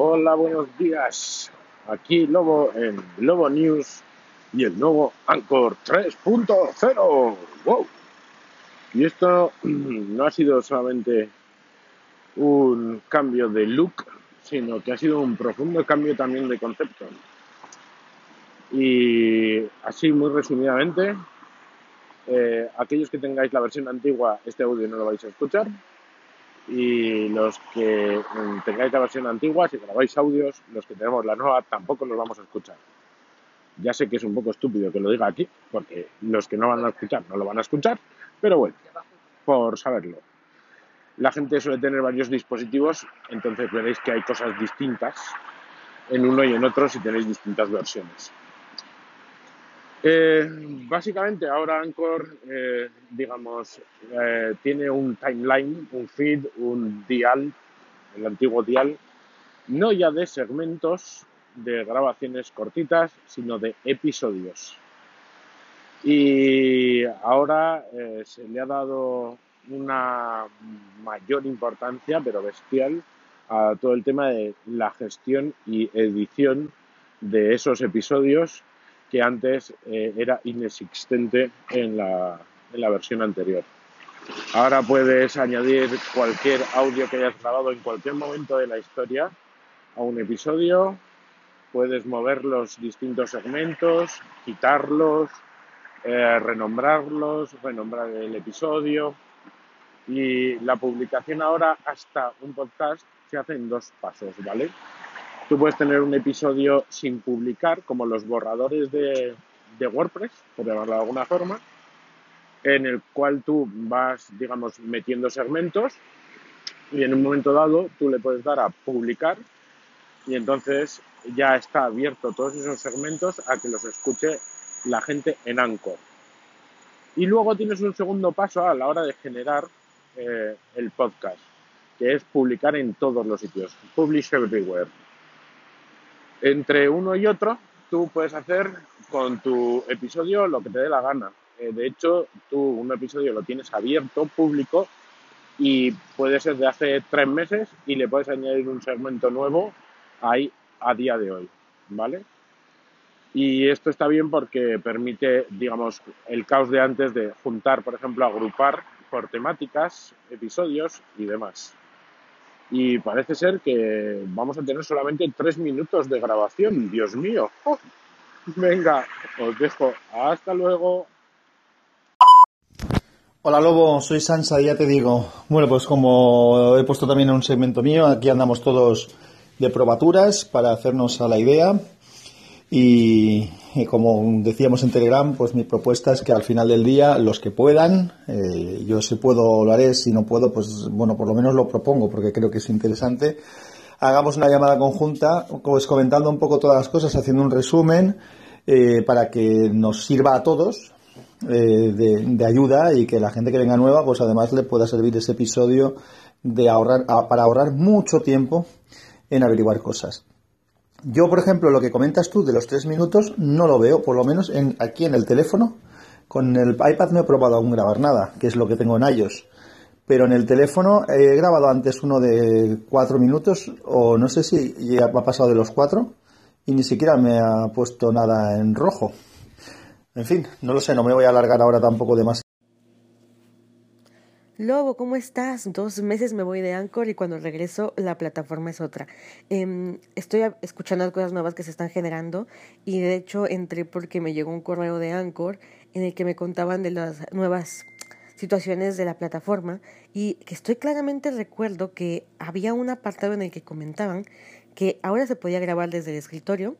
Hola, buenos días. Aquí Lobo en Lobo News y el nuevo Anchor 3.0. ¡Wow! Y esto no ha sido solamente un cambio de look, sino que ha sido un profundo cambio también de concepto. Y así, muy resumidamente, eh, aquellos que tengáis la versión antigua, este audio no lo vais a escuchar. Y los que mm, tengáis la versión antigua, si grabáis audios, los que tenemos la nueva, tampoco los vamos a escuchar. Ya sé que es un poco estúpido que lo diga aquí, porque los que no van a escuchar no lo van a escuchar, pero bueno, por saberlo. La gente suele tener varios dispositivos, entonces veréis que hay cosas distintas en uno y en otro si tenéis distintas versiones. Eh, básicamente ahora Anchor, eh, digamos, eh, tiene un timeline, un feed, un dial, el antiguo dial, no ya de segmentos de grabaciones cortitas, sino de episodios. Y ahora se le ha dado una mayor importancia, pero bestial, a todo el tema de la gestión y edición de esos episodios que antes eh, era inexistente en la, en la versión anterior. Ahora puedes añadir cualquier audio que hayas grabado en cualquier momento de la historia a un episodio, puedes mover los distintos segmentos, quitarlos, eh, renombrarlos, renombrar el episodio. Y la publicación ahora hasta un podcast se hace en dos pasos, ¿vale? Tú puedes tener un episodio sin publicar, como los borradores de, WordPress, por llamarlo de alguna forma, en el cual tú vas, digamos, metiendo segmentos y en un momento dado tú le puedes dar a publicar y entonces ya está abierto todos esos segmentos a que los escuche la gente en Anchor. Y luego tienes un segundo paso a la hora de generar eh, el podcast, que es publicar en todos los sitios, publish everywhere entre uno y otro, tú puedes hacer con tu episodio lo que te dé la gana. Eh, de hecho, tú un episodio lo tienes abierto, público, y puede ser de hace tres meses y le puedes añadir un segmento nuevo ahí a día de hoy, ¿vale? Y esto está bien porque permite, digamos, el caos de antes de juntar, por ejemplo, agrupar por temáticas, episodios y demás y parece ser que vamos a tener solamente tres minutos de grabación. Dios mío. Oh, venga, os dejo. Hasta luego. Hola Lobo, soy Sansa y ya te digo. Bueno, pues como he puesto también en un segmento mío, aquí andamos todos de probaturas para hacernos a la idea. Y, como decíamos en Telegram, pues mi propuesta es que al final del día, los que puedan, eh, yo si puedo lo haré, si no puedo, pues bueno, por lo menos lo propongo porque creo que es interesante. Hagamos una llamada conjunta, pues comentando un poco todas las cosas, haciendo un resumen eh, para que nos sirva a todos eh, de, de, ayuda y que la gente que venga nueva, pues además le pueda servir ese episodio de ahorrar, para ahorrar mucho tiempo en averiguar cosas. Yo, por ejemplo, lo que comentas tú de los tres minutos no lo veo, por lo menos en, aquí en el teléfono. Con el iPad no he probado aún grabar nada, que es lo que tengo en iOS. Pero en el teléfono he grabado antes uno de cuatro minutos, o no sé si ya ha pasado de los cuatro, y ni siquiera me ha puesto nada en rojo. En fin, no lo sé, no me voy a alargar ahora tampoco demasiado. Lobo, ¿cómo estás? Dos meses me voy de Anchor y cuando regreso la plataforma es otra. Em, estoy escuchando cosas nuevas que se están generando y de hecho entré porque me llegó un correo de Anchor en el que me contaban de las nuevas situaciones de la plataforma y que estoy claramente recuerdo que había un apartado en el que comentaban que ahora se podía grabar desde el escritorio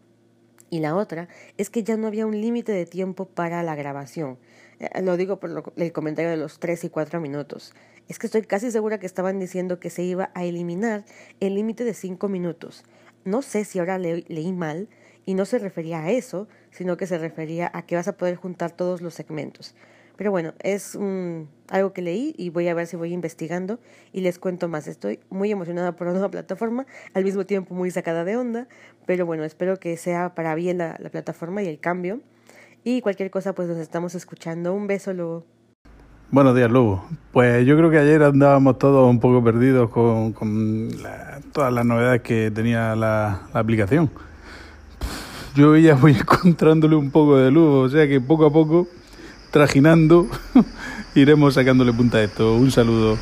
y la otra es que ya no había un límite de tiempo para la grabación. Eh, lo digo por el comentario de los 3 y 4 minutos. Es que estoy casi segura que estaban diciendo que se iba a eliminar el límite de 5 minutos. No sé si ahora leí mal y no se refería a eso, sino que se refería a que vas a poder juntar todos los segmentos. Pero bueno, es algo que leí y voy a ver si voy investigando y les cuento más. Estoy muy emocionada por la nueva plataforma, al mismo tiempo muy sacada de onda, pero bueno, espero que sea para bien la, la plataforma y el cambio. Y cualquier cosa, pues nos estamos escuchando. Un beso, luego. Buenos días, Lugo. Pues yo creo que ayer andábamos todos un poco perdidos con, todas las novedades que tenía la, la aplicación. Yo ya voy encontrándole un poco de luz, o sea que poco a poco, trajinando, iremos sacándole punta a esto. Un saludo.